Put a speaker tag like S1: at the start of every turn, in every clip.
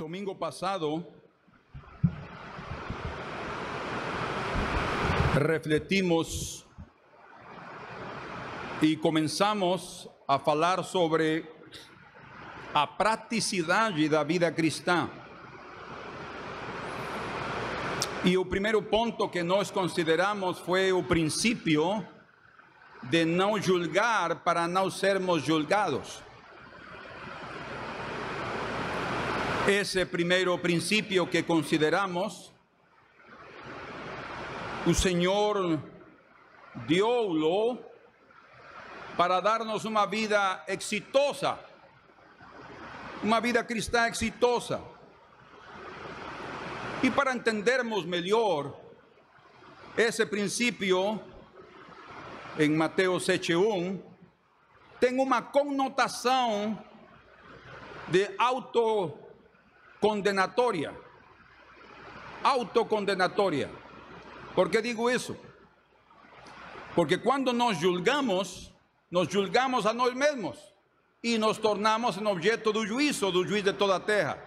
S1: domingo pasado refletimos y comenzamos a falar sobre a praticidade da vida cristã. E o primeiro ponto que nós consideramos foi o princípio de não julgar para não sermos julgados. Esse primeiro princípio que consideramos, o Senhor deu-lo para darnos uma vida exitosa, uma vida cristã exitosa. E para entendermos melhor esse princípio, em Mateus 7:1, tem uma conotação de autocondenatória. Autocondenatória. ¿Por qué digo isso? Porque quando nós julgamos, nós julgamos a nós mesmos e nos tornamos em objeto do juízo, do juiz de toda a terra.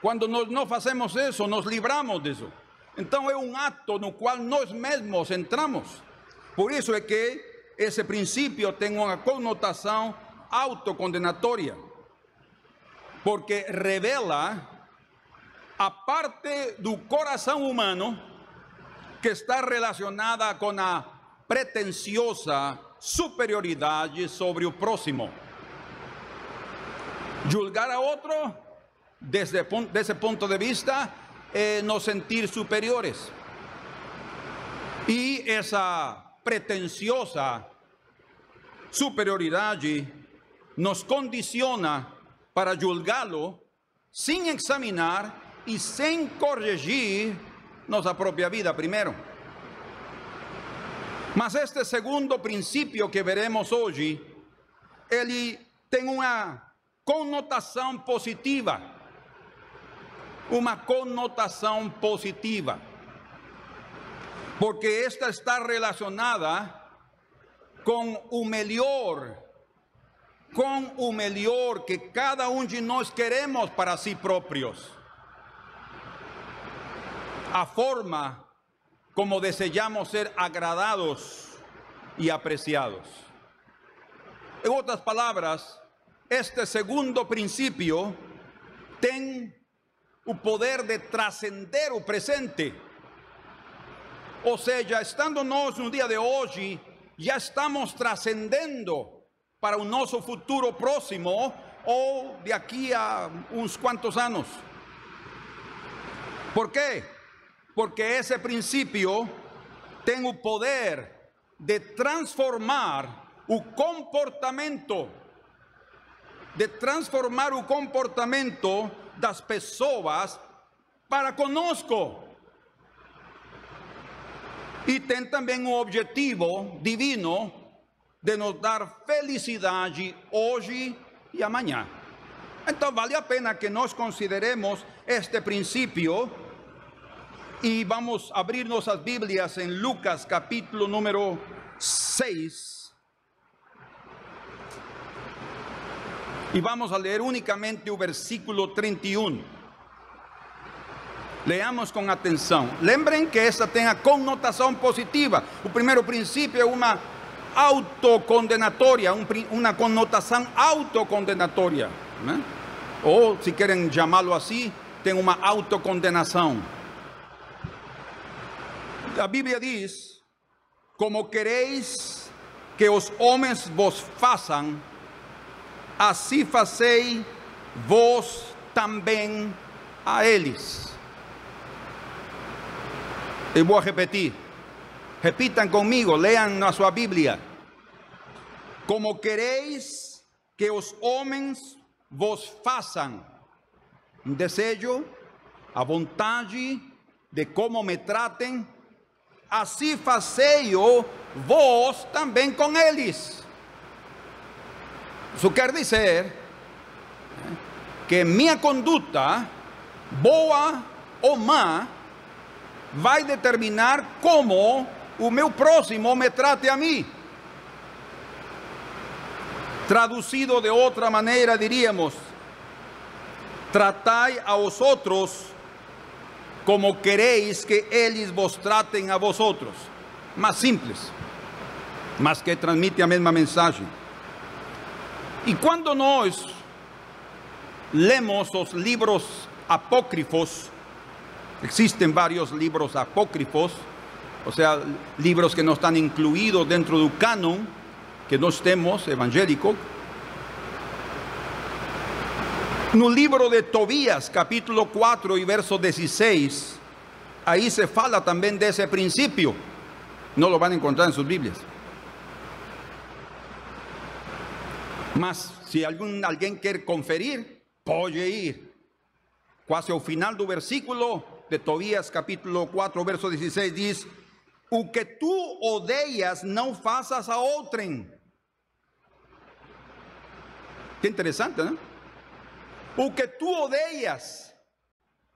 S1: Quando nós não fazemos isso, nos livramos disso. Então é um ato no qual nós mesmos entramos. Por isso é que esse princípio tem uma conotação autocondenatória, porque revela a parte do coração humano que está relacionada com a pretenciosa superioridade sobre o próximo. Julgar a outro, desde esse ponto de vista, é nos sentir superiores. E essa pretenciosa superioridade nos condiciona para julgá-lo sem examinar e sem corrigir nossa própria vida primeiro. Mas este segundo princípio que veremos hoje, ele tem uma conotação positiva. Uma conotação positiva. Porque esta está relacionada com o melhor, com o melhor que cada um de nós queremos para si próprios. A forma como desejamos ser agradados y apreciados. En otras palabras, este segundo principio tem o poder de trascender o presente. Ou seja, estando nós no dia de hoje, já estamos trascendendo para o nosso futuro próximo ou de aqui a uns quantos anos. ¿Por quê? Porque ese principio tem o poder de transformar o comportamento, de transformar o comportamento das pessoas para conosco. E tem também o objetivo divino de nos dar felicidade hoje e amanhã. Então vale a pena que nós consideremos este princípio y vamos a abrir nuestras Biblias en Lucas capítulo número 6. Y vamos a leer únicamente el versículo 31. Leamos con atención. Lembren que esta tenga connotación positiva. El primer principio es una autocondenatoria, una connotación autocondenatoria. O si quieren llamarlo así, tiene una autocondenación. A Bíblia diz: Como quereis que os homens vos façam, assim fazei vós também a eles. Eu vou repetir. Repitam comigo, leiam na sua Bíblia. Como quereis que os homens vos façam, um desejo, a vontade de como me tratem, assim fazei-o vós também com eles. Isso quer dizer que minha conduta, boa ou má, vai determinar como o meu próximo me trate a mim. Traduzido de outra maneira, diríamos: Tratai a vosotros como queréis que ellos vos traten a vosotros. Más simples, más que transmite a misma mensaje. Y cuando nos leemos los libros apócrifos, existen varios libros apócrifos, o sea, libros que no están incluidos dentro del canon, que no estemos evangélico. El libro de Tobías, capítulo 4 y verso 16, ahí se fala también de ese principio. No lo van a encontrar en sus Biblias. Mas, si algún, alguien quiere conferir, puede ir. Quase al final del versículo de Tobías, capítulo 4, verso 16, dice, o que tú odeias, no faças a outrem. Qué interesante, ¿no? O que tú odeias,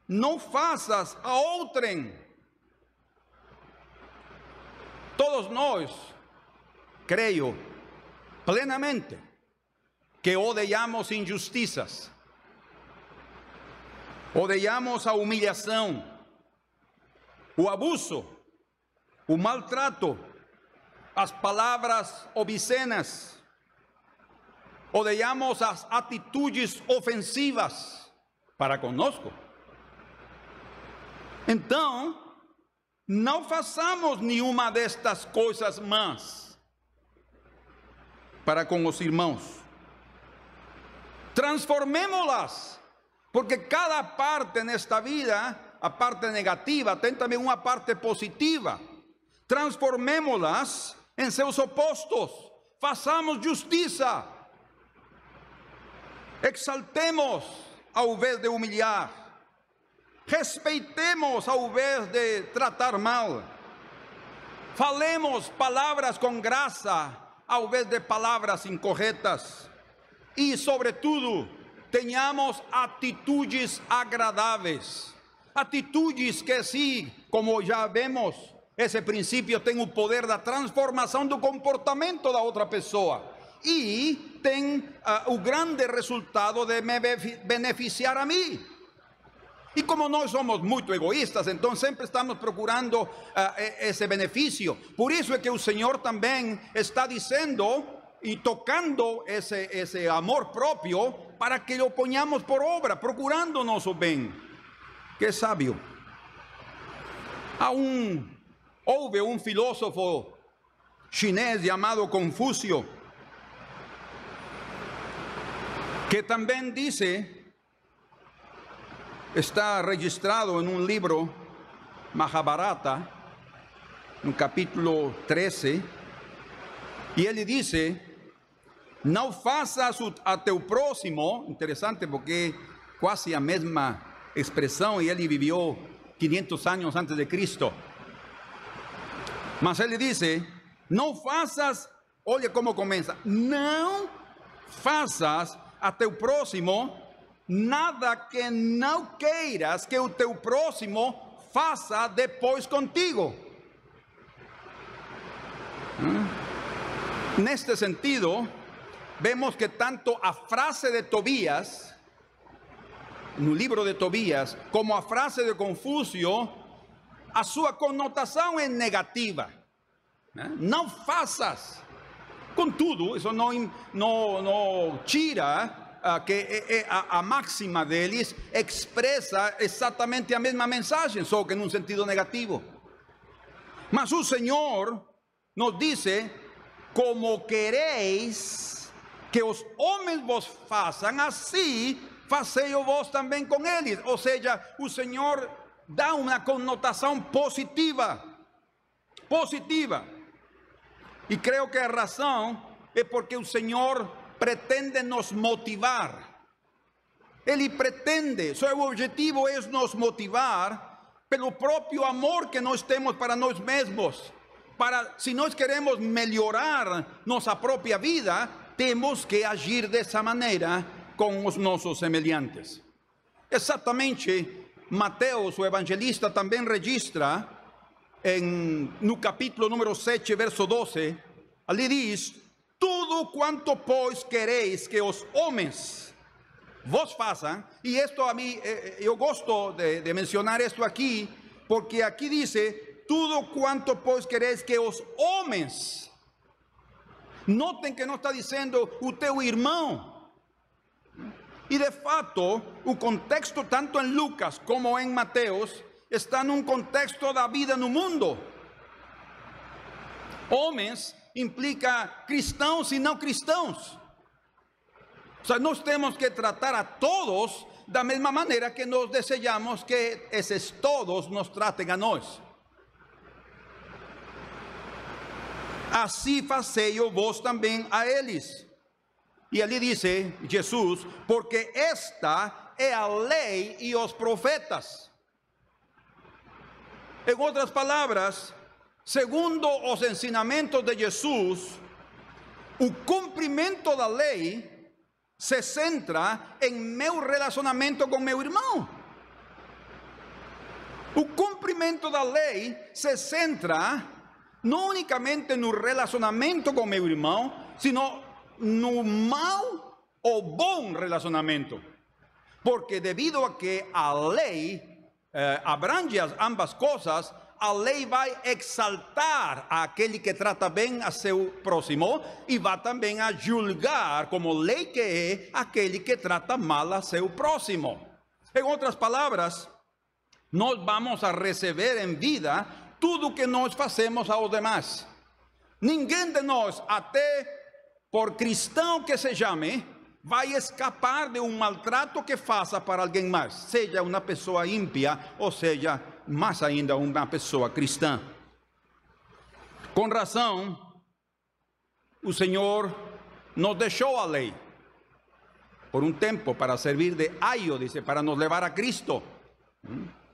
S1: no faças a outrem. Todos nós, creio plenamente, que odiamos injustiças, odiamos a humilhação, o abuso, o maltrato, as palavras obscenas, odiamos as atitudes ofensivas para conosco. Então, não façamos nenhuma destas coisas más para com os irmãos. Transformémoslas, porque cada parte nesta vida, a parte negativa, tem também uma parte positiva. Transformémoslas em seus opostos. Façamos justiça. Exaltemos ao invés de humilhar. Respeitemos ao invés de tratar mal. Falemos palavras com graça ao invés de palavras incorretas. E, sobretudo, tenhamos atitudes agradáveis. Atitudes que, sim, como já vemos, esse princípio tem o poder da transformação do comportamento da outra pessoa y ten uh, un grande resultado de me beneficiar a mí. Y como no somos muy egoístas, entonces siempre estamos procurando uh, ese beneficio. Por eso es que el Señor también está diciendo y tocando ese, ese amor propio para que lo pongamos por obra, procurándonos o bien. Qué sabio. Aún hubo un filósofo chinés llamado Confucio que también dice, está registrado en un libro, Mahabharata, un capítulo 13, y él dice, no faças a teu próximo, interesante porque casi la misma expresión y él vivió 500 años antes de Cristo. Mas él dice, no faças, oye cómo comienza, no faças a teu próximo nada que não queiras que o teu próximo faça depois contigo. ¿Mm? Neste sentido, vemos que tanto a frase de Tobías, no livro de Tobías, como a frase de Confúcio, a sua conotação é negativa. Não faças Contudo, eso no, no, no tira uh, que eh, eh, a, a, máxima deles expresa exatamente a mesma mensagem, só que num sentido negativo. Mas o Senhor nos dice, como queréis que os homens vos façam, assim fazei vos também com eles. Ou seja, o Senhor dá uma conotação positiva. Positiva. Y creo que la razón es porque el Señor pretende nos motivar. Él pretende, su objetivo es nos motivar pelo propio amor que nos temos para nós mesmos. Para, si nós queremos melhorar nuestra propia vida, tenemos que agir de esa manera con nossos semelhantes. Exactamente, Mateus, o evangelista, también registra en no capítulo número 7, verso 12, ali diz: Tudo quanto, pois, quereis que os homens vos façam, e isto a mim, eh, eu gosto de, de mencionar isto aqui, porque aqui dice, tudo quanto pois quereis que os homens, notem que não está dizendo o teu irmão, e de fato, o contexto tanto em Lucas como em Mateus está num contexto da vida no mundo. Homens implica cristãos e não cristãos. O sea, nós temos que tratar a todos da mesma maneira que nós desejamos que esses todos nos tratem a nós. Assim fazei vos também a eles. E ali dice Jesus, porque esta é a lei e os profetas. Em outras palavras, segundo os ensinamentos de Jesus, o cumprimento da lei se centra em meu relacionamento com meu irmão. O cumprimento da lei se centra não unicamente no relacionamento com meu irmão, sino no mau ou bom relacionamento. Porque devido a que a lei eh, abrange as ambas coisas, a lei vai exaltar aquele que trata bem a seu próximo e vai também a julgar como lei que é aquele que trata mal a seu próximo. Em outras palavras, nós vamos a receber em vida tudo que nós fazemos aos demais. Ninguém de nós, até por cristão que se chame, vai escapar de um maltrato que faça para alguém mais, seja uma pessoa ímpia ou seja mais ainda uma pessoa cristã. Com razão, o Senhor nos deixou a lei por um tempo para servir de aio, dice, para nos levar a Cristo.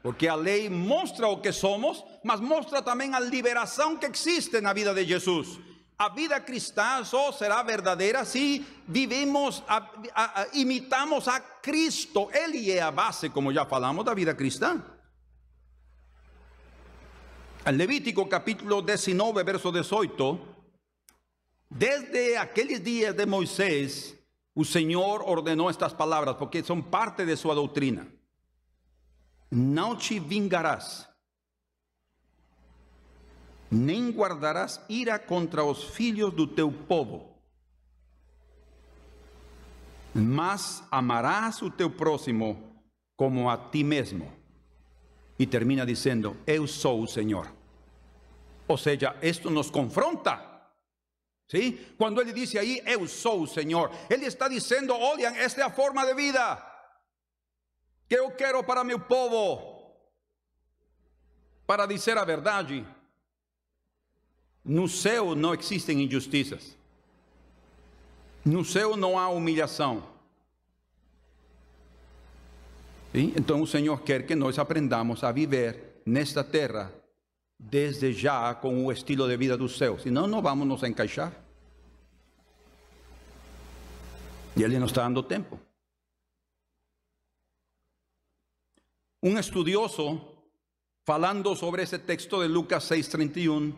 S1: Porque a lei mostra o que somos, mas mostra também a liberação que existe na vida de Jesus. A vida cristã só será verdadeira se vivemos, a, a, a, imitamos a Cristo. Ele é a base, como já falamos, da vida cristã. Al Levítico capítulo 19, verso 18, desde aquellos días de Moisés, el Señor ordenó estas palabras porque son parte de su doctrina. No te vingarás, nem guardarás ira contra os filhos do teu povo, mas amarás o teu próximo como a ti mesmo. Y termina diciendo, eu sou. O sea, esto nos confronta. ¿Sí? Cuando él dice ahí, eu sou Señor, él está diciendo, oigan, esta es la forma de vida que yo quiero para mi povo. Para decir la verdad, no céu não existem injustiças. No céu não há humilhação. Então o Senhor quer que nós aprendamos a viver nesta terra desde já com o estilo de vida do céu, senão não vamos nos encaixar. E Ele nos está dando tempo. Um estudioso, falando sobre esse texto de Lucas 6:31,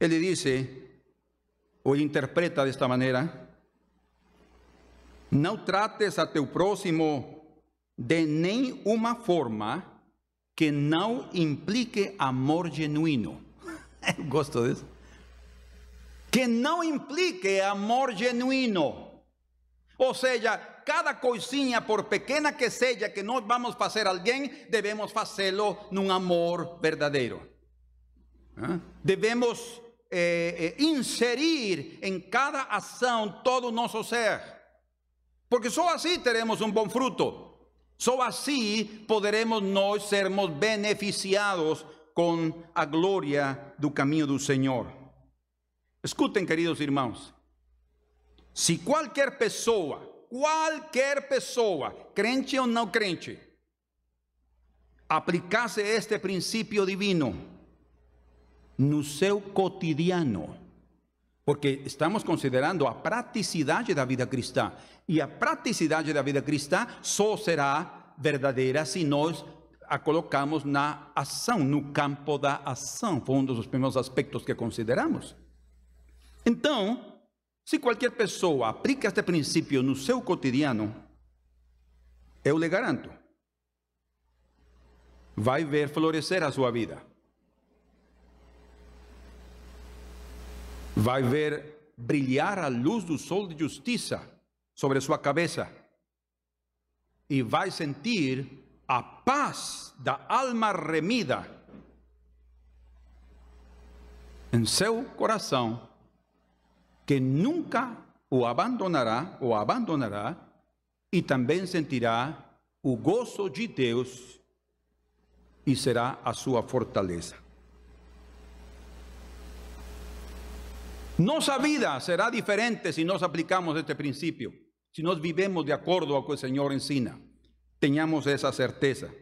S1: ele dice, ou interpreta desta maneira: Não trates a teu próximo de nenhuma forma que não implique amor genuíno. Eu gosto disso. Que não implique amor genuíno. Ou seja, cada coisinha, por pequena que seja, que nós vamos fazer a alguém, devemos fazê-lo num amor verdadeiro. Devemos eh, eh, inserir em cada ação todo o nosso ser. Porque só assim teremos um bom fruto. Só assim poderemos nós sermos beneficiados com a glória do caminho do Senhor. Escutem, queridos irmãos. Se qualquer pessoa, qualquer pessoa, crente ou não crente, aplicasse este princípio divino no seu cotidiano, porque estamos considerando a praticidade da vida cristã. E a praticidade da vida cristã só será verdadeira se nós a colocamos na ação, no campo da ação. Foi um dos primeiros aspectos que consideramos. Então, se qualquer pessoa aplica este princípio no seu cotidiano, eu le garanto, vai ver florescer a sua vida. Vai ver brilhar a luz do sol de justiça sobre sua cabeça. E vai sentir a paz da alma remida em seu coração, que nunca o abandonará ou abandonará, e também sentirá o gozo de Deus e será a sua fortaleza. Nossa vida será diferente se nós aplicamos este princípio, se nós vivemos de acordo ao que o Senhor ensina. Tenhamos essa certeza.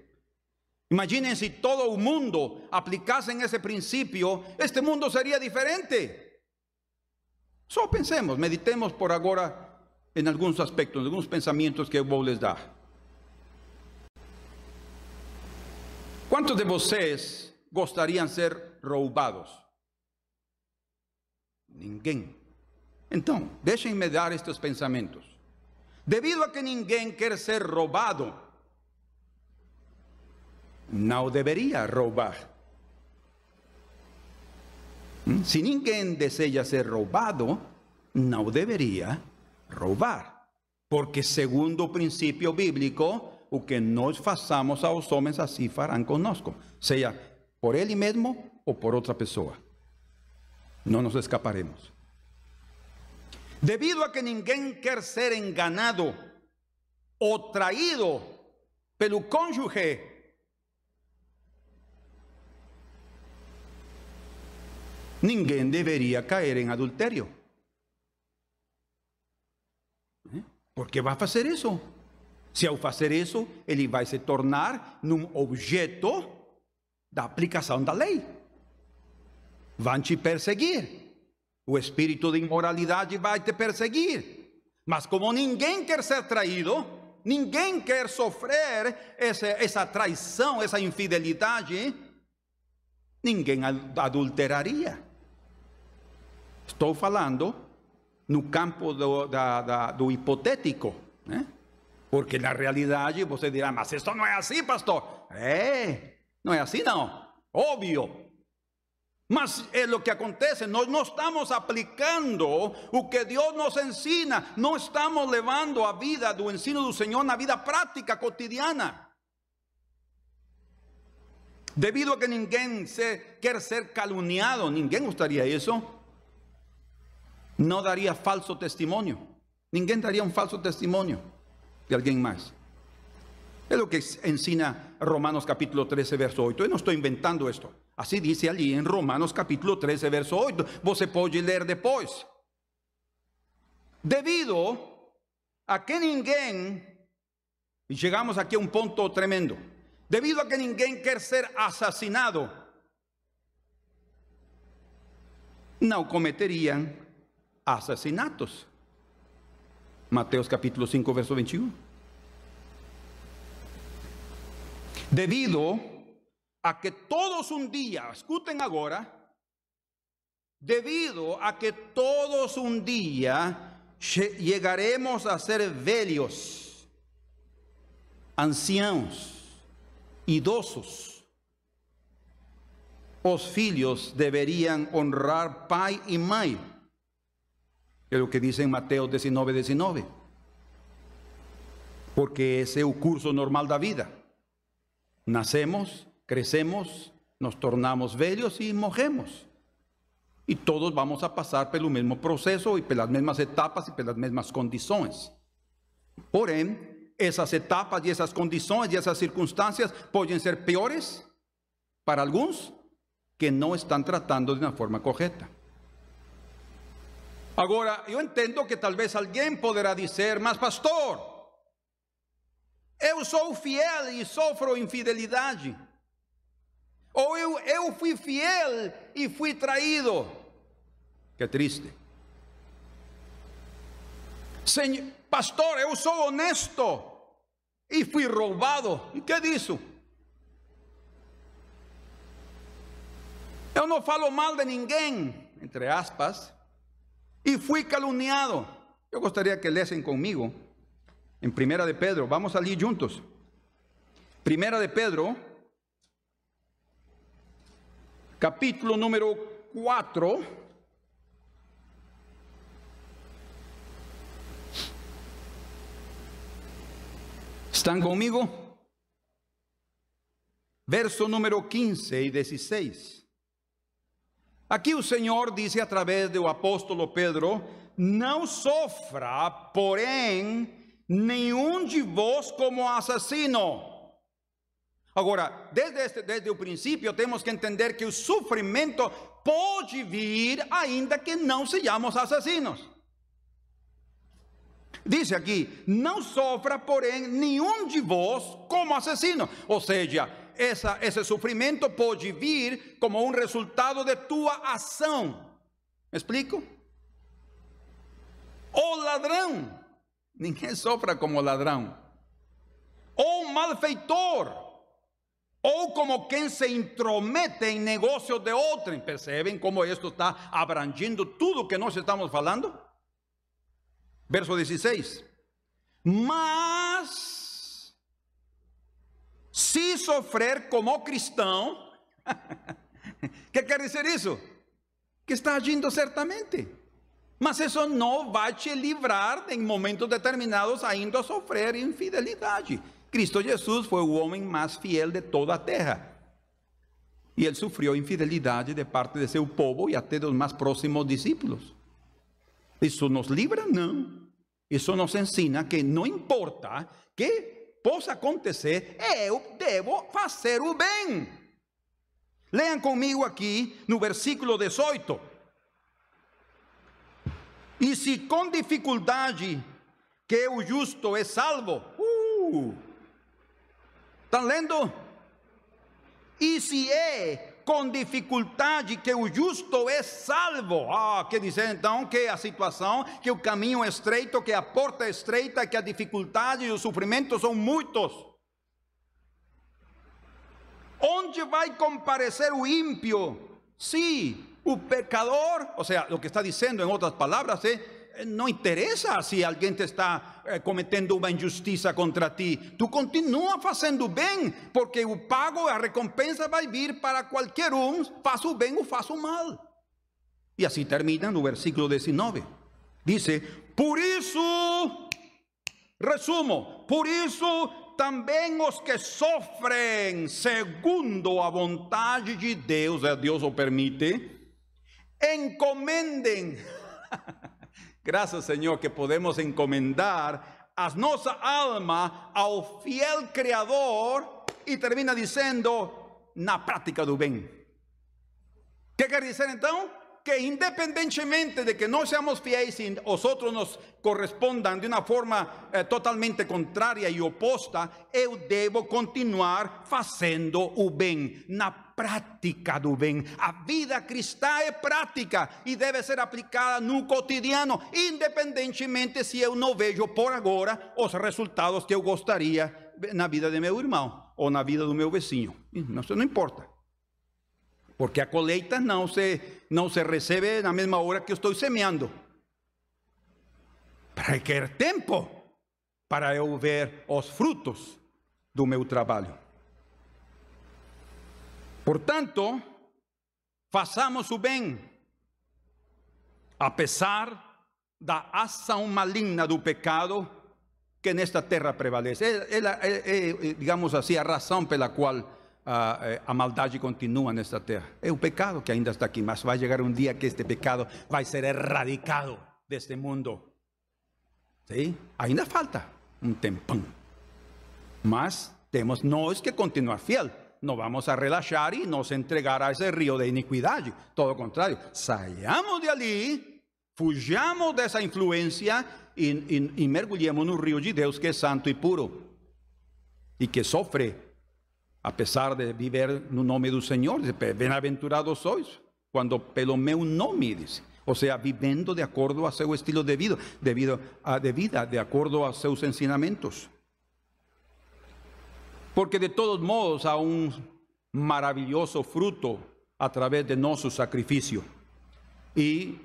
S1: Imaginen si todo el mundo aplicase ese principio, este mundo sería diferente. Solo pensemos, meditemos por ahora en algunos aspectos, en algunos pensamientos que vos les da. ¿Cuántos de vosotros gustarían ser robados? Ninguém. Então, deixem-me dar estes pensamentos. Devido a que ninguém quer ser roubado, não deveria roubar. Se ninguém deseja ser roubado, não deveria roubar. Porque, segundo o princípio bíblico, o que nós façamos aos homens, assim farão conosco, seja por ele mesmo ou por outra pessoa. Não nos escaparemos. Debido a que ninguém quer ser enganado ou traído pelo cônjuge, ninguém deveria cair em adultério. Por que vai fazer isso? Se ao fazer isso, ele vai se tornar num objeto da aplicação da lei. Vão te perseguir. O espírito de imoralidade vai te perseguir. Mas como ninguém quer ser traído, ninguém quer sofrer essa, essa traição, essa infidelidade, ninguém adulteraria. Estou falando no campo do, da, da, do hipotético, né? Porque na realidade você dirá, mas isso não é assim, pastor. É, não é assim não. Óbvio. Mas é o que acontece, nós não estamos aplicando o que Deus nos ensina, não estamos levando a vida do ensino do Senhor na vida prática cotidiana. Debido a que ninguém se, ser caluniado, ninguém gostaria isso, não daria falso testemunho. Ninguém daria um falso testemunho de alguém mais. É o que ensina Romanos capítulo 13, verso 8. Eu não estou inventando isto. Assim diz ali em Romanos capítulo 13, verso 8. Você pode ler depois. Devido a que ninguém, e chegamos aqui a um ponto tremendo, devido a que ninguém quer ser assassinado, não cometeriam assassinatos. Mateus capítulo 5, verso 21. Debido a que todos un día, escuchen ahora, debido a que todos un día llegaremos a ser velhos, ancianos, idosos, os filhos deberían honrar pai y mãe. Es lo que dice en Mateo 19, 19. Porque ese es el curso normal da vida. Nacemos, crecemos, nos tornamos velhos y morremos. Y todos vamos a pasar pelo mesmo proceso y pelas mesmas etapas y pelas mesmas condições. Porém, essas etapas e essas condições e essas circunstâncias podem ser piores para alguns que não estão tratando de uma forma correta. Agora, eu entendo que talvez alguém poderá dizer, mas pastor, eu sou fiel e sofro infidelidade. Ou eu, fui fiel e fui traído. Que triste. Pastor, eu sou honesto e fui roubado. E que disso? Eu falo mal de ninguém, entre aspas, e fui caluniado. Eu gostaria que lessem comigo en Primera de Pedro. Vamos a salir juntos. Primera de Pedro, capítulo número 4. ¿Están conmigo? Verso número 15 y 16. Aquí el Señor dice a través del apóstolo Pedro, no sofra, porém, nenhum de vos como assassino. Agora, desde, este, desde o princípio, temos que entender que o sofrimento pode vir ainda que não sejamos assassinos. Dice aqui: não sofra, porém, nenhum de vós como assassino. Ou seja, essa, esse sofrimento pode vir como um resultado de tua ação. Me explico? O ladrão, ninguém sofra como ladrão. Ou malfeitor, ou como quem se intromete em negócios de outrem. Percebem como isto está abrangindo tudo que nós estamos falando? Verso 16. Mas, se sofrer como cristão, que quer dizer isso? Que está agindo certamente. Mas isso não vai te livrar em momentos determinados ainda a sofrer infidelidade. Cristo Jesús fue el hombre más fiel de toda la tierra. Y él sufrió infidelidad de parte de su pueblo y hasta de los más próximos discípulos. ¿Eso nos libra? No. Eso nos enseña que no importa que possa acontecer, eu devo fazer o bem. Lean comigo aqui no versículo 18. E se com dificuldade que o justo é salvo, uh, Estão lendo? E se é com dificuldade que o justo é salvo. Ah, quer dizer então que a situação, que o caminho é estreito, que a porta é estreita, que a dificuldade e o sofrimento são muitos. Onde vai comparecer o ímpio? Se o pecador, ou seja, o que está dizendo em outras palavras é eh, não interessa se alguém te está eh, cometendo uma injustiça contra ti. Tu continua fazendo bem, porque o pago, a recompensa vai vir para qualquer um, faça o bem ou faça o mal. E assim termina no versículo 19. Dice: Por isso, resumo, por isso também os que sofrem segundo a vontade de Deus, é Deus o permite, encomendem. Gracias, Señor, que podemos encomendar a nuestra alma al fiel Creador y termina diciendo, na práctica do bem. ¿Qué quiere decir entonces? Que independientemente de que no seamos fieles y nosotros nos correspondan de una forma eh, totalmente contraria y opuesta, eu debo continuar haciendo o bem na prática do bem. A vida cristã é prática e deve ser aplicada no cotidiano, independentemente se eu não vejo por agora os resultados que eu gostaria na vida de meu irmão ou na vida do meu vizinho. Isso não importa. Porque a colheita não se, não se recebe na mesma hora que estou semeando. Para ter tempo para eu ver os frutos do meu trabalho. Portanto, façamos o bem, apesar da ação maligna do pecado que nesta terra prevalece. É, é, é, digamos assim, a razão pela qual a, a maldade continua nesta terra. É o pecado que ainda está aqui, mas vai chegar um dia que este pecado vai ser erradicado deste mundo. ¿Sí? Ainda falta um tempão. Mas temos nós que continuar fiel no vamos a relajar y nos entregar a ese río de iniquidad. Todo lo contrario, salgamos de allí, fujamos de esa influencia y, y, y mergulhemos no río de Dios que es santo y puro y que sofre a pesar de vivir no nome do Senhor. Bem-aventurados sois quando pelo meu nome, dice. O sea, vivendo de acordo a seu estilo de vida, debido a, de vida, de acordo a seus ensinamentos. Porque de todos modos há um maravilhoso fruto a través de nosso sacrifício. E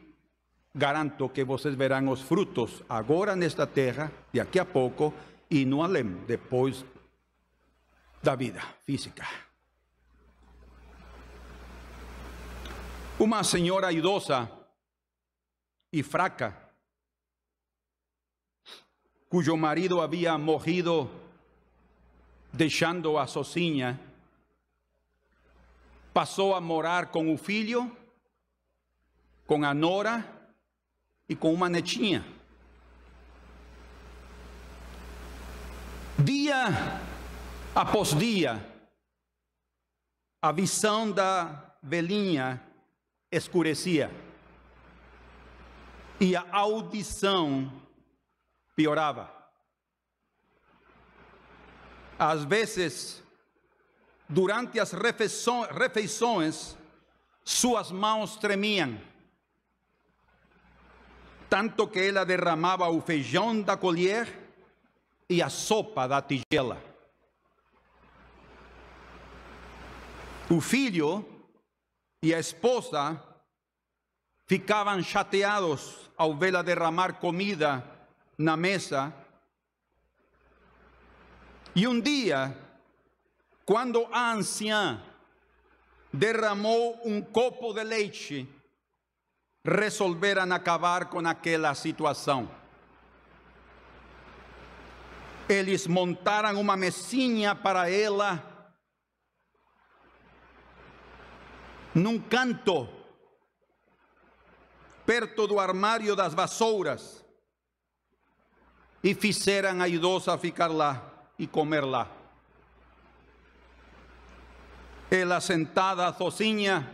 S1: garanto que vocês verão os frutos agora nesta terra, daqui a pouco, e no além, depois da vida física. Uma senhora idosa e fraca, cujo marido havia morrido deixando a sozinha, passou a morar com o filho, com a nora e com uma netinha. Após dia, a visão da velhinha escurecia e a audição piorava. Às vezes, durante as refeições, suas mãos tremiam, tanto que ela derramava o feijão da colher e a sopa da tigela. Filho e a esposa ficavam chateados ao vê-la derramar comida na mesa. E um dia, quando a anciã derramou um copo de leite, resolveram acabar com aquela situação. Eles montaram uma mesinha para ela num canto, perto do armário das vassouras, e fizeram a idosa ficar lá e comer lá. Ela sentada sozinha,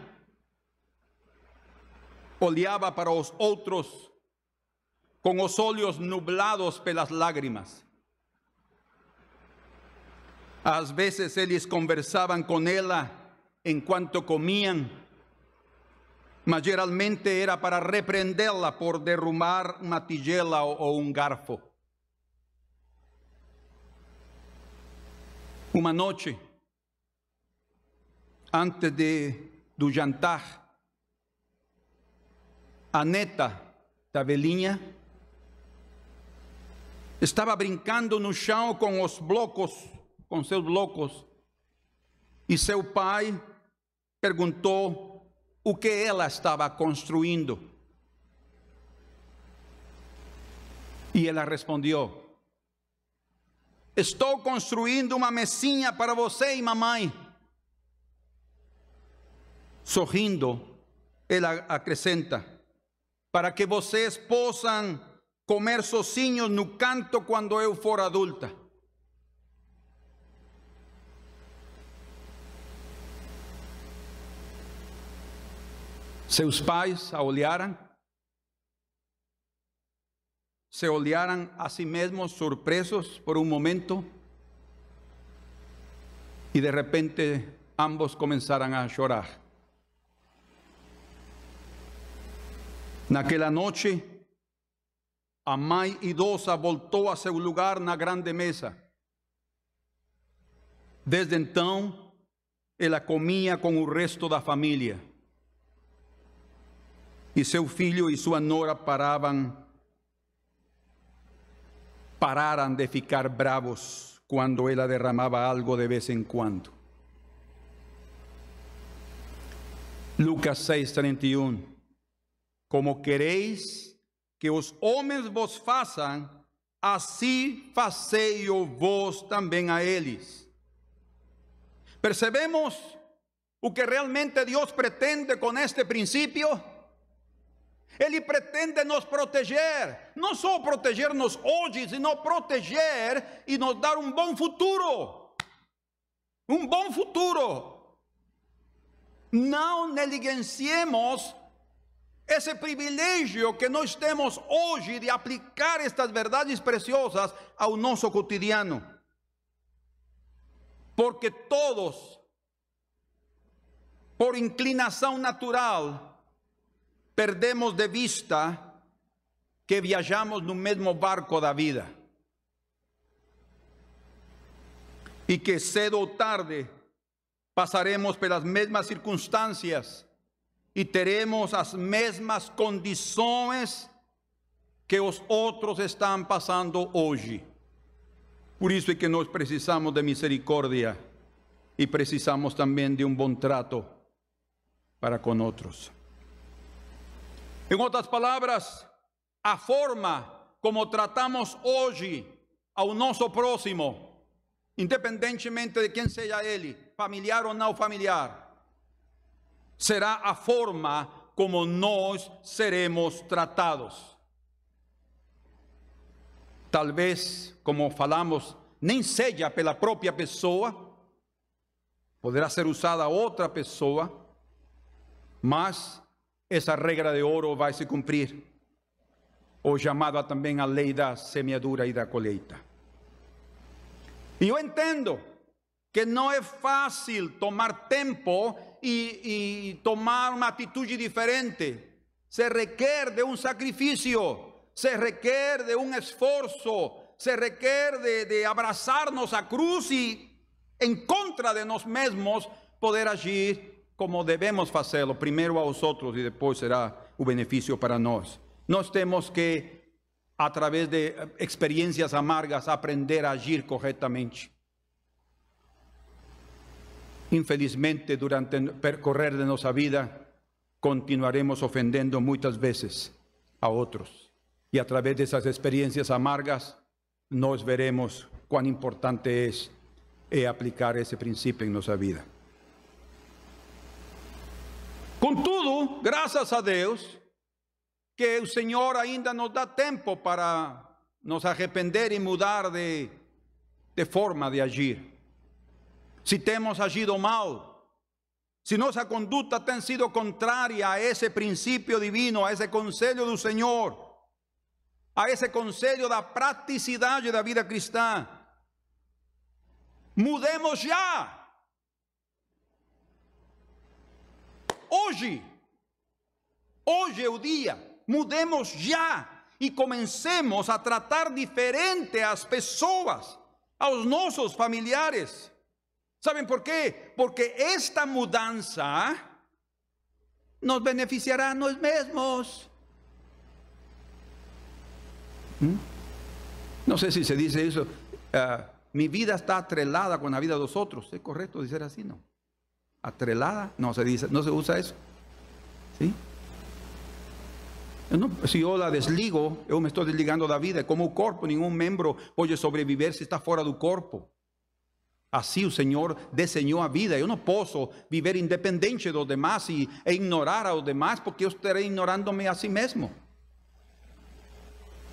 S1: olhava para os outros com os olhos nublados pelas lágrimas. Às vezes eles conversavam com ela enquanto comían, mas geralmente era para reprenderla por derrumar uma tigela ou um garfo. Uma noite, antes de, do jantar, a neta da velhinha estava brincando no chão com os blocos, com seus blocos, e seu pai perguntou o que ela estava construindo. E ela respondeu: Estou construindo uma mesinha para você e mamãe. Sorrindo, ela acrescenta: para que vocês possam comer sozinhos no canto quando eu for adulta. Seus pais a olharam, se olharam a si mesmos surpresos por um momento e de repente ambos começaram a chorar. Naquela noite, a mãe idosa voltou a seu lugar na grande mesa. Desde então, ela comia com o resto da família. E seu filho e sua nora paravam, pararam de ficar bravos quando ela derramava algo de vez em quando. Lucas 6, 31. Como quereis que os homens vos façam, assim fazei-o vós também a eles. Percebemos o que realmente Deus pretende com este princípio? Ele pretende nos proteger, não só proteger-nos hoje, sino proteger e nos dar um bom futuro. Um bom futuro. Não negligenciemos esse privilégio que nós temos hoje de aplicar estas verdades preciosas ao nosso cotidiano. Porque todos, por inclinação natural, perdemos de vista que viajamos no mesmo barco da vida. E que cedo ou tarde passaremos pelas mesmas circunstâncias e teremos as mesmas condições que os outros estão passando hoje. Por isso é que nós precisamos de misericórdia e precisamos também de um bom trato para com outros. Em outras palavras, a forma como tratamos hoje ao nosso próximo, independentemente de quem seja ele, familiar ou não familiar, será a forma como nós seremos tratados. Talvez, como falamos, nem seja pela própria pessoa, poderá ser usada outra pessoa, mas essa regra de ouro vai se cumprir, ou chamada também a lei da semeadura e da colheita. E eu entendo que não é fácil tomar tempo e, e tomar uma atitude diferente. Se requer de um sacrifício, se requer de um esforço, se requer de, abraçar-nos à cruz e, em contra de nós mesmos, poder agir como devemos fazê-lo, primeiro aos outros e depois será o benefício para nós. Nós temos que, através de experiências amargas, aprender a agir corretamente. Infelizmente, durante o percorrer de nossa vida, continuaremos ofendendo muitas vezes a outros. E através dessas experiências amargas, nós veremos quão importante é, é aplicar esse princípio em nossa vida. Contudo, graças a Deus, que o Senhor ainda nos dá tempo para nos arrepender e mudar de, de forma de agir. Se temos agido mal, se nossa conduta tem sido contrária a esse princípio divino, a esse conselho do Senhor, a esse conselho da praticidade da vida cristã, mudemos já. Hoje é o dia. Mudemos já e comecemos a tratar diferente as pessoas, aos nossos familiares. ¿Saben por quê? Porque esta mudança nos beneficiará a nós mesmos. ¿Mm? Não sei se se diz isso. Uh, mi vida está atrelada com a vida dos outros. É correto dizer assim, não? Atrelada, no se dice, no se usa eso. ¿Sí? si yo la desligo, yo me estoy desligando da vida. Como o corpo, nenhum membro pode sobreviver se está fora do corpo. Assim o Senhor desenhou a vida. Eu não posso viver independente dos demás e, e ignorar aos demás, porque eu estarei ignorando-me a si mesmo.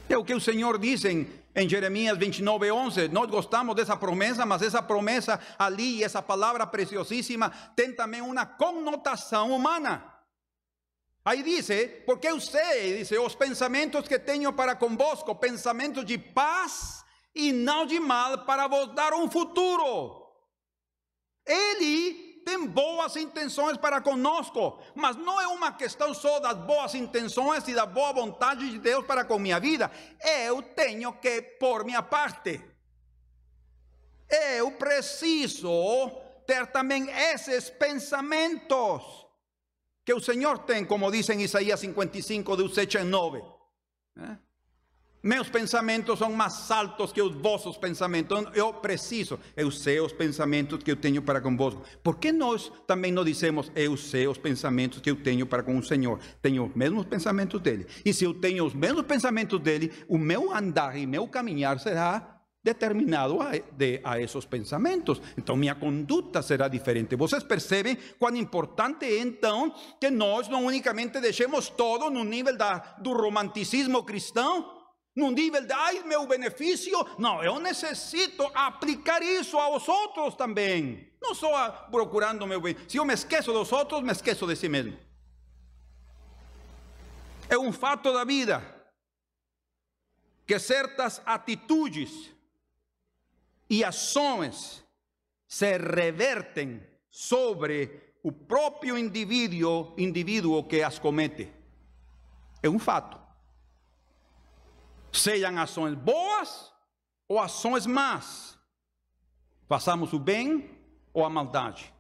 S1: É o que o Senhor diz em em Jeremias 29, 11. Nós gostamos dessa promessa, mas essa promessa ali, essa palavra preciosíssima, tem também uma conotação humana. Aí diz, porque eu sei, diz, os pensamentos que tenho para convosco, pensamentos de paz e não de mal, para vos dar um futuro. Ele tem boas intenções para conosco, mas não é uma questão só das boas intenções e da boa vontade de Deus para com minha vida. Eu tenho que pôr minha parte. Eu preciso ter também esses pensamentos que o Senhor tem, como diz em Isaías 55, do 7 ao 9. Meus pensamentos são mais altos que os vossos pensamentos. Então, eu preciso, eu sei os pensamentos que eu tenho para convosco. Por que nós também não dizemos, eu sei os pensamentos que eu tenho para com o Senhor? Tenho os mesmos pensamentos dele. E se eu tenho os mesmos pensamentos dele, o meu andar e meu caminhar será determinado a, de, a esses pensamentos. Então, minha conduta será diferente. Vocês percebem quão importante é, então, que nós não unicamente deixemos todo no nível da, do romanticismo cristão, num nível de, ai, meu benefício. Não, eu necessito aplicar isso aos outros também. Não só procurando meu bem. Se eu me esqueço dos outros, me esqueço de si mesmo. É um fato da vida que certas atitudes e ações se revertem sobre o próprio indivíduo, indivíduo que as comete. É um fato sejam ações boas ou ações más. Façamos o bem ou a maldade.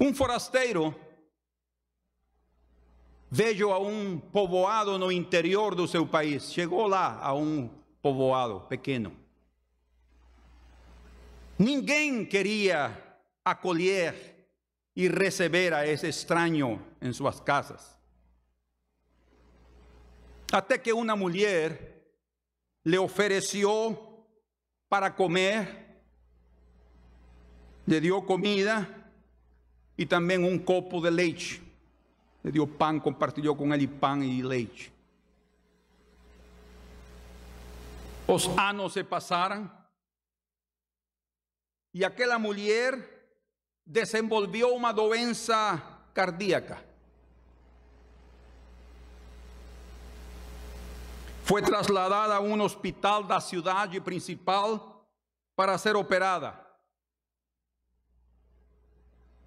S1: Um forasteiro veio a um povoado no interior do seu país. Chegou lá a um povoado pequeno. Ninguém queria acolher e receber a esse estranho em suas casas. Até que uma mulher lhe ofereceu para comer, lhe deu comida e também um copo de leite. Le dio pan, compartilhou com ele pan e leite. Os anos se passaram e aquela mulher desenvolveu uma doença cardíaca. Foi trasladada a um hospital da cidade principal para ser operada.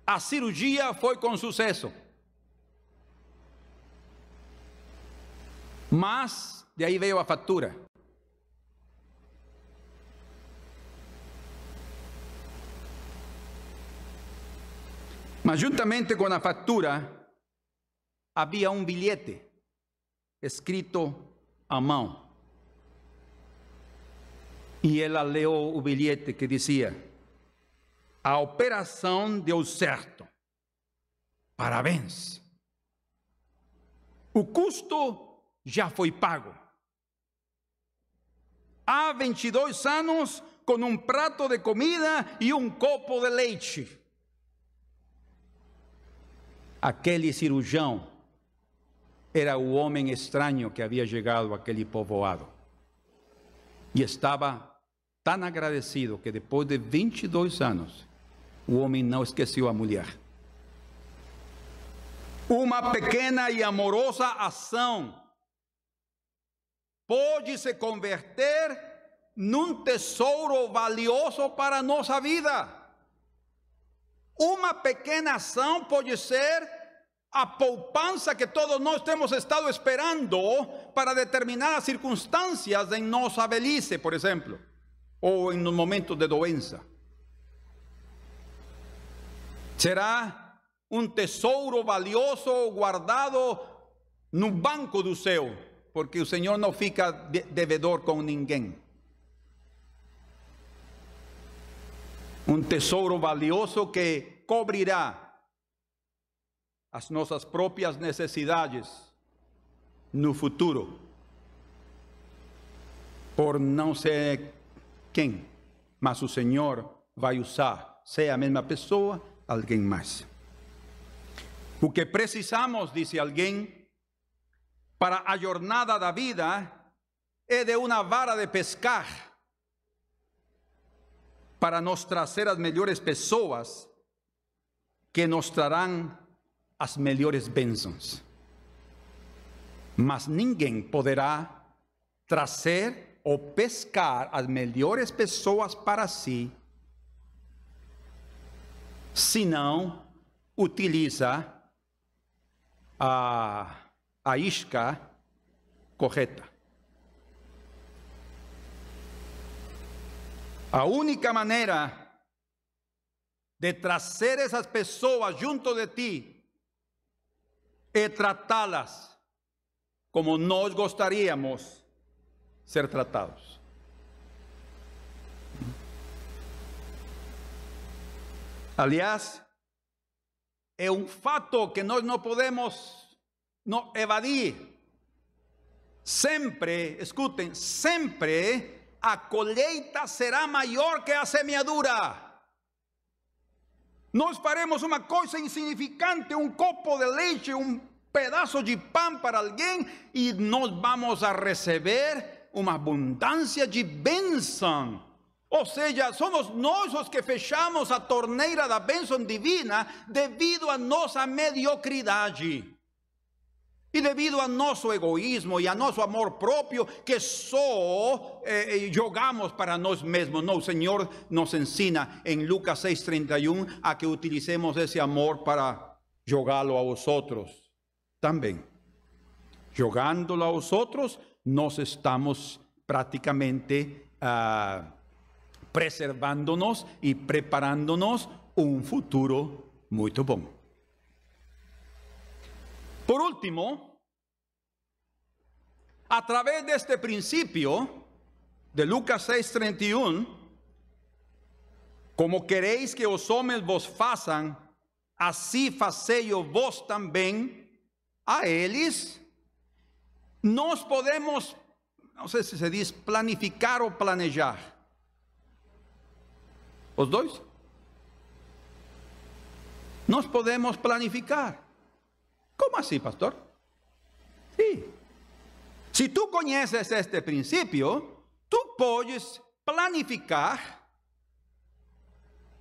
S1: A cirurgia foi com sucesso. Mas de aí veio a fatura. Mas juntamente com a fatura havia um bilhete escrito à mão. E ela leu o bilhete que dizia: A operação deu certo. Parabéns. O custo já foi pago. Há 22 anos com um prato de comida e um copo de leite. Aquele cirurgião era o homem estranho que havia chegado àquele povoado. E estava tão agradecido que depois de 22 anos, o homem não esqueceu a mulher. Uma pequena e amorosa ação pode se converter num tesouro valioso para a nossa vida. Uma pequena ação pode ser a poupança que todos nós temos estado esperando para determinadas circunstâncias em nossa velhice, por exemplo, ou em um momento de doença. Será um tesouro valioso guardado no banco do céu, porque o Senhor não fica devedor com ninguém. Um tesouro valioso que cobrirá as nossas próprias necessidades no futuro, por não ser quem, mas o Senhor vai usar, seja a mesma pessoa, alguém mais. O que precisamos, disse alguém, para a jornada da vida é de uma vara de pescar para nos trazer as melhores pessoas que nos trarão as melhores bênçãos. Mas ninguém poderá trazer ou pescar as melhores pessoas para si se não utiliza a, a isca correta. A única maneira de trazer essas pessoas junto de ti e tratá-las como nós gostaríamos ser tratados. Aliás, é um fato que nós não podemos não evadir. Sempre, escutem, sempre a colheita será maior que a semeadura. Nós faremos uma coisa insignificante, um copo de leite, um pedaço de pão para alguém e nós vamos a receber uma abundância de bênção. Ou seja, somos nós os que fechamos a torneira da bênção divina devido à nossa mediocridade. E devido ao nosso egoísmo e ao nosso amor próprio, que só eh, eh jogamos para nós mesmos. Não, o Senhor nos ensina em Lucas 6,31 a que utilicemos esse amor para jogá-lo aos outros também. Jogándolo aos outros, nós estamos praticamente ah, preservando-nos e preparando-nos um futuro Muito bom. Por último, a través de este principio de Lucas 6:31, como queréis que os homens vos façam, assim fazei vos também a eles, nós podemos, não sei se se diz planificar ou planejar. Os dois? Nós podemos planificar. Assim, pastor? Sim. Se tu conheces este princípio, tu podes planificar,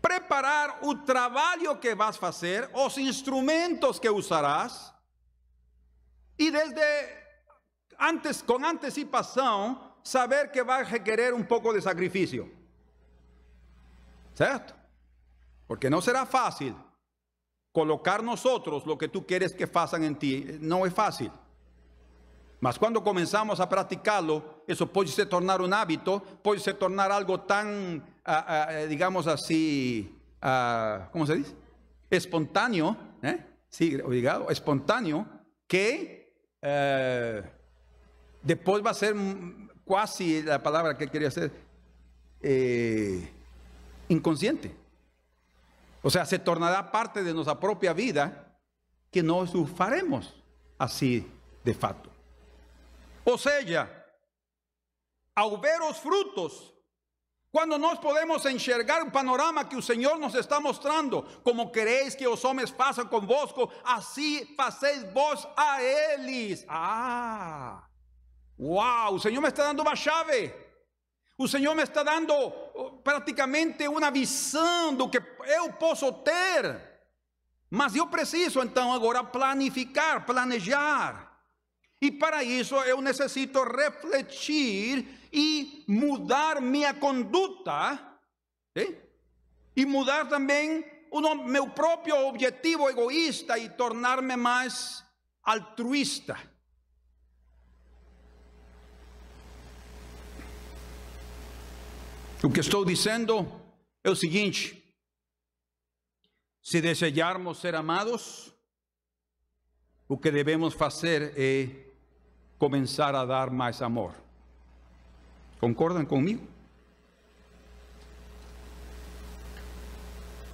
S1: preparar o trabalho que vas fazer, os instrumentos que usarás, e desde antes, com antecipação, saber que vai requerer um pouco de sacrifício. Certo? Porque não será fácil colocar nosotros lo que tú quieres que façam en ti. No es fácil. Mas quando comenzamos a praticarlo, eso puede se tornar un hábito, puede se tornar algo tan, ah, digamos así, uh, ¿cómo se dice? Espontáneo, ¿eh? Sí, obrigado, espontáneo, que eh, después va a ser casi la palabra que quería hacer, eh, inconsciente. O sea, se tornará parte de nuestra propia vida que nós o faremos assim de fato. Ou seja, ao ver os frutos, quando nós podemos enxergar o panorama que o Senhor nos está mostrando, como quereis que os homens façam convosco, assim faceis vós a eles. Ah, uau, o Senhor me está dando uma chave. O Senhor me está dando oh, praticamente uma visão do que eu posso ter. Mas eu preciso então agora planificar, planejar. E para isso eu necessito refletir e mudar minha conduta. ¿sí? E mudar também o meu próprio objetivo egoísta e tornar-me mais. O que estou dizendo é o seguinte: se desejarmos ser amados, o que devemos fazer é começar a dar mais amor. Concordam comigo?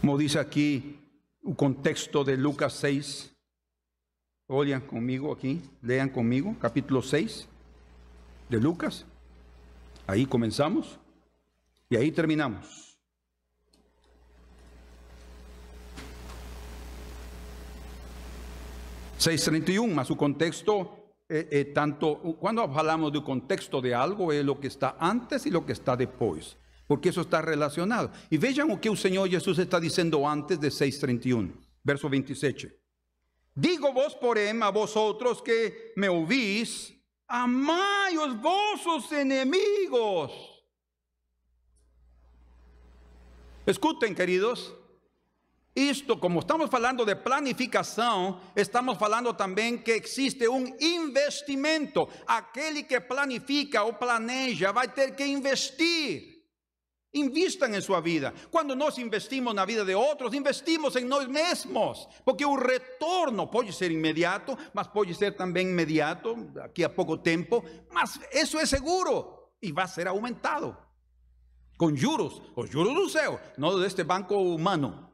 S1: Como diz aqui o contexto de Lucas 6, olhem comigo aqui, leiam comigo, capítulo 6 de Lucas. Aí começamos. Y ahí terminamos. ...631, más su contexto, eh, eh, tanto, cuando hablamos del contexto de algo, es lo que está antes y lo que está después, porque eso está relacionado. Y vean lo que el Señor Jesús está diciendo antes de 631, verso 27. Digo vos, por em, a vosotros que me ouvís, amai os enemigos Escutem, queridos, isto, como estamos falando de planificação, estamos falando também que existe um investimento. Aquele que planifica ou planeja vai ter que investir. Invistam em sua vida. Quando nós investimos na vida de outros, investimos em nós mesmos, porque o retorno pode ser imediato, mas pode ser também imediato, daqui a pouco tempo, mas isso é seguro e vai ser aumentado con juros, os juros do céu, não deste banco humano.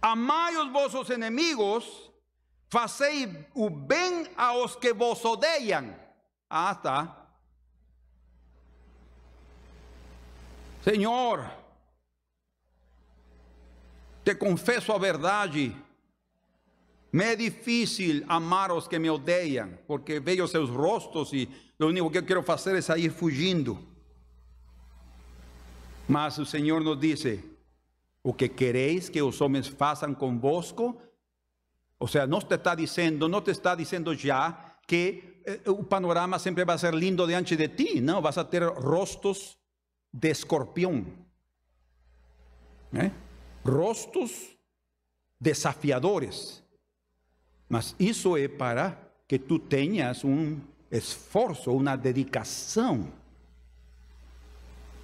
S1: Amai os vossos inimigos, fazei o bem aos que vos odeiam. Ah, tá. Senhor, te confesso a verdade. Me é difícil amar os que me odeiam, porque vejo seus rostos e o único que eu quero fazer é sair fugindo. Mas o Senhor nos dice, o que queréis que os homens façam convosco, ou seja, não te está dizendo, não te está dizendo já que eh, o panorama sempre vai ser lindo diante de ti, não, vas a ter rostos de escorpião, né? rostos desafiadores, mas isso é para que tu tenhas um esforço, uma dedicação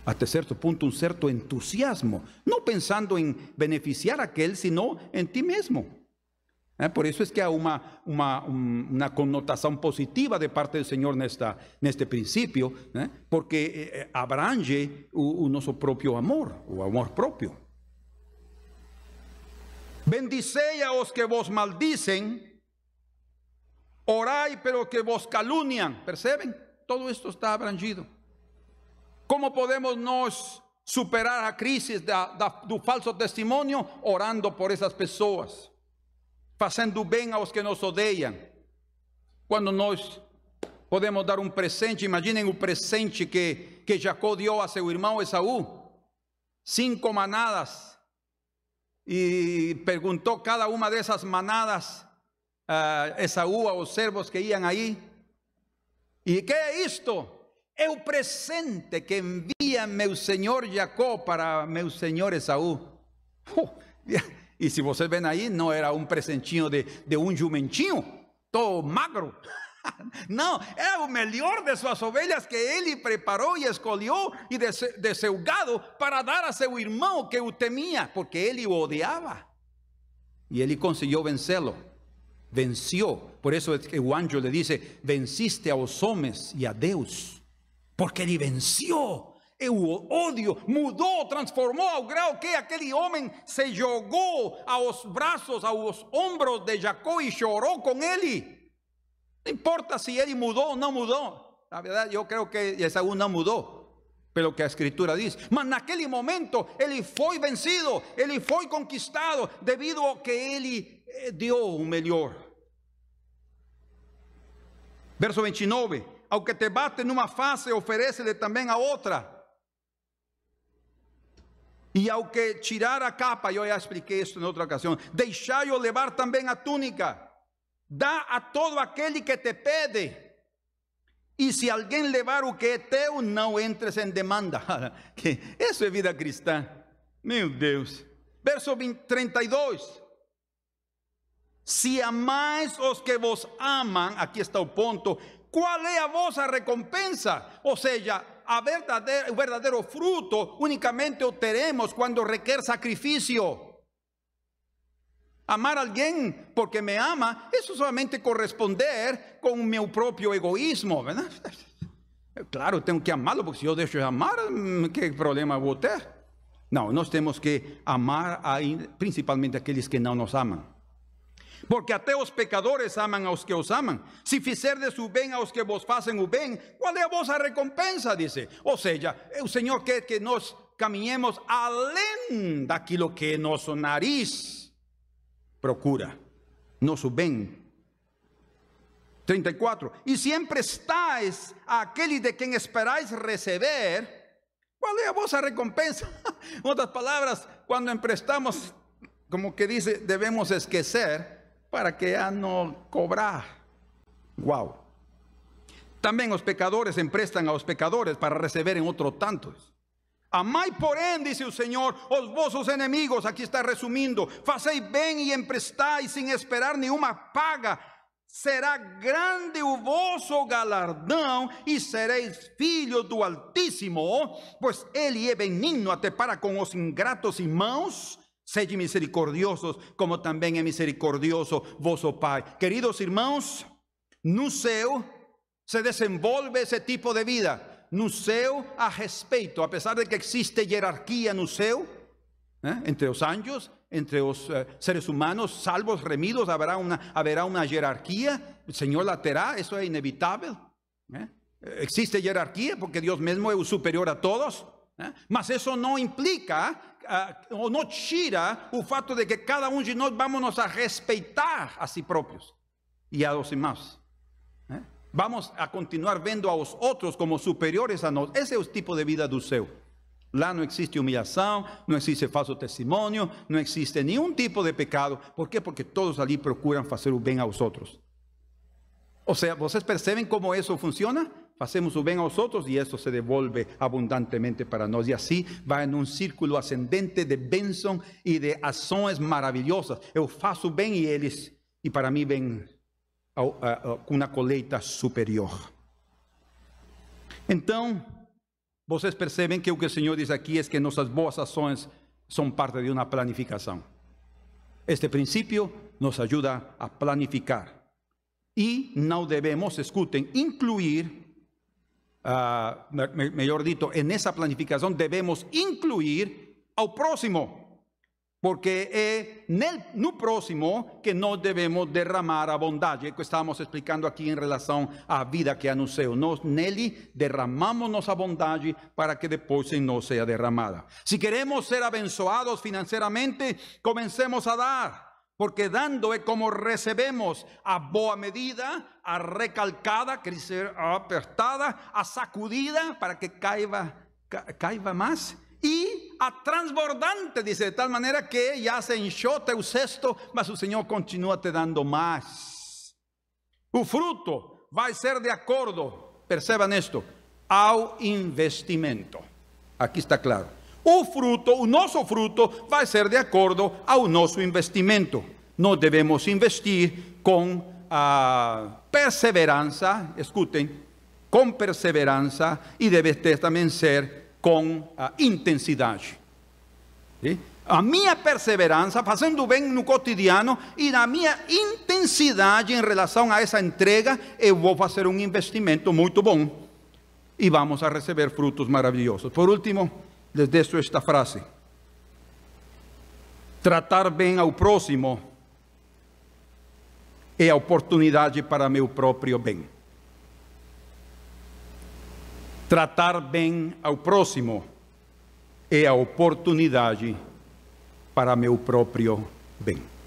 S1: hasta cierto punto un cierto entusiasmo, no pensando en beneficiar a aquel, sino en ti mismo. Eh, por eso es que hay una, connotación positiva de parte del Señor en, esta, en este principio, eh, porque eh, abrange un, nuestro propio amor, o amor propio. Bendicei a los que vos maldicen, orai pero que vos calunian. ¿Perceben? Todo esto está abrangido. ¿Cómo podemos nos superar a crisis de falso testimonio? Orando por esas personas fazendo bem aos que nos odeiam. Quando nós podemos dar um presente, imaginem o presente que, que Jacó deu a seu irmão Esaú: cinco manadas. E perguntou cada uma dessas manadas a Esaú, aos servos que iam aí: E que é isto? É o presente que envia meu senhor Jacó para meu senhor Esaú. Oh, e se ven aí, não era um presentinho de, de um jumentinho, todo magro. Não, era o melhor de suas ovelhas que ele preparou e escolheu e de, de seu gado para dar a seu irmão que o temia, porque ele o odiava. E ele conseguiu vencê-lo. Venceu. Por isso é que o anjo le diz: Venciste aos homens e a Deus. Porque ele venceu. o odio mudó, transformó al grado que aquel hombre se jogó a los brazos, a los hombros de Jacob y lloró con él. No importa si él mudó o no mudó. La verdad, yo creo que Esaú no mudó. Pero que la escritura dice, mas en aquel momento él fue vencido, él fue conquistado debido a que él eh, dio un mejor. Verso 29, aunque te bate en una fase, ofrécele también a otra. E ao que tirar a capa, eu já expliquei isso em outra ocasião, deixai-o levar também a túnica. Dá a todo aquele que te pede. E se alguém levar o que é teu, não entres em demanda. Isso é vida cristã. Meu Deus. Verso 32. Se amais os que vos amam, aqui está o ponto, qual é a vossa recompensa? Ou seja, a verdadero, fruto únicamente obtenemos cuando requiere sacrificio. Amar a alguien porque me ama, eso solamente corresponder con mi propio egoísmo, ¿verdad? Claro, tengo que amarlo, porque si yo dejo de amar, ¿qué problema voy a tener? No, nos tenemos que amar a, principalmente a aquellos que no nos aman. Porque até os pecadores amam aos que os amam. Se fizerdes o bem aos que vos fazem o bem, qual é a vossa recompensa? Dice. Ou seja, o Senhor quer que nós caminhemos além daquilo que nosso nariz procura. Nosso bem. 34. E se emprestais àquele de quem esperais receber, qual é a vossa recompensa? em outras palavras, quando emprestamos, como que dice, devemos esquecer para que ya no cobrar. Wow. También los pecadores emprestan a los pecadores para recibir en otros tantos. Amai, porém, dice el Señor, os vossos enemigos, aquí está resumiendo, facei bien y emprestáis sin esperar una paga, será grande o vosso galardão e sereis filhos do Altíssimo, pois Ele é benigno até para com os ingratos irmãos Sede misericordiosos, como también es misericordioso vosso Pai. Queridos hermanos, no se desenvolve ese tipo de vida. No céu a respeito, a pesar de que existe jerarquía no céu, ¿eh? entre los anjos, entre los eh, seres humanos, salvos, remidos, habrá una, habrá una jerarquía. El Señor la terá, eso es inevitable. ¿eh? Existe jerarquía porque Dios mismo es superior a todos. Mas eso no implica ou não tira o fato de que cada um de nós vamos a respeitar a si próprios e a los demás. ¿eh? Vamos a continuar vendo aos outros como superiores a nós. Esse é o tipo de vida do céu. Lá não existe humilhação, não existe falso testemunho, não existe nenhum tipo de pecado. Por quê? Porque todos ali procuram fazer o bem aos outros. Ou seja, vocês percebem como isso funciona? Hacemos o bem aos outros e isso se devolve abundantemente para nós. E assim vai em um círculo ascendente de bênção e de ações maravilhosas. Eu faço bem e eles, e para mim, vem com uma colheita superior. Então, Vocês percebem que o que o Senhor diz aqui é que nossas boas ações são parte de uma planificação. Este princípio nos ajuda a planificar. E não devemos, escutem, incluir, uh, me, melhor dito, nessa planificação devemos incluir ao próximo. Porque é no próximo que nós devemos derramar a bondade, que estamos explicando aqui em relação à vida que no céu. Nós nele derramamos nossa bondade para que depois em nós seja derramada. Se queremos ser abençoados financeiramente, comecemos a dar. Porque dando é como recebemos a boa medida, a recalcada, a apertada, a sacudida, para que caiba, caiba mais e a transbordante, dice, de tal maneira que já se encheu teu cesto, mas o Senhor continua te dando mais. O fruto vai ser de acordo, perceba isto, ao investimento. Aqui está claro. O fruto, o nosso fruto, vai ser de acordo ao nosso investimento. Nós devemos investir com a perseverança, escutem, com perseverança e deve ter também ser com a intensidade. A minha perseverança, fazendo bem no cotidiano e na minha intensidade em relação a essa entrega, eu vou fazer um investimento muito bom e vamos a receber frutos maravilhosos. Por último, les deixo esta frase: tratar bem ao próximo é a oportunidade para meu próprio bem. Tratar bem ao próximo é a oportunidade para meu próprio bem.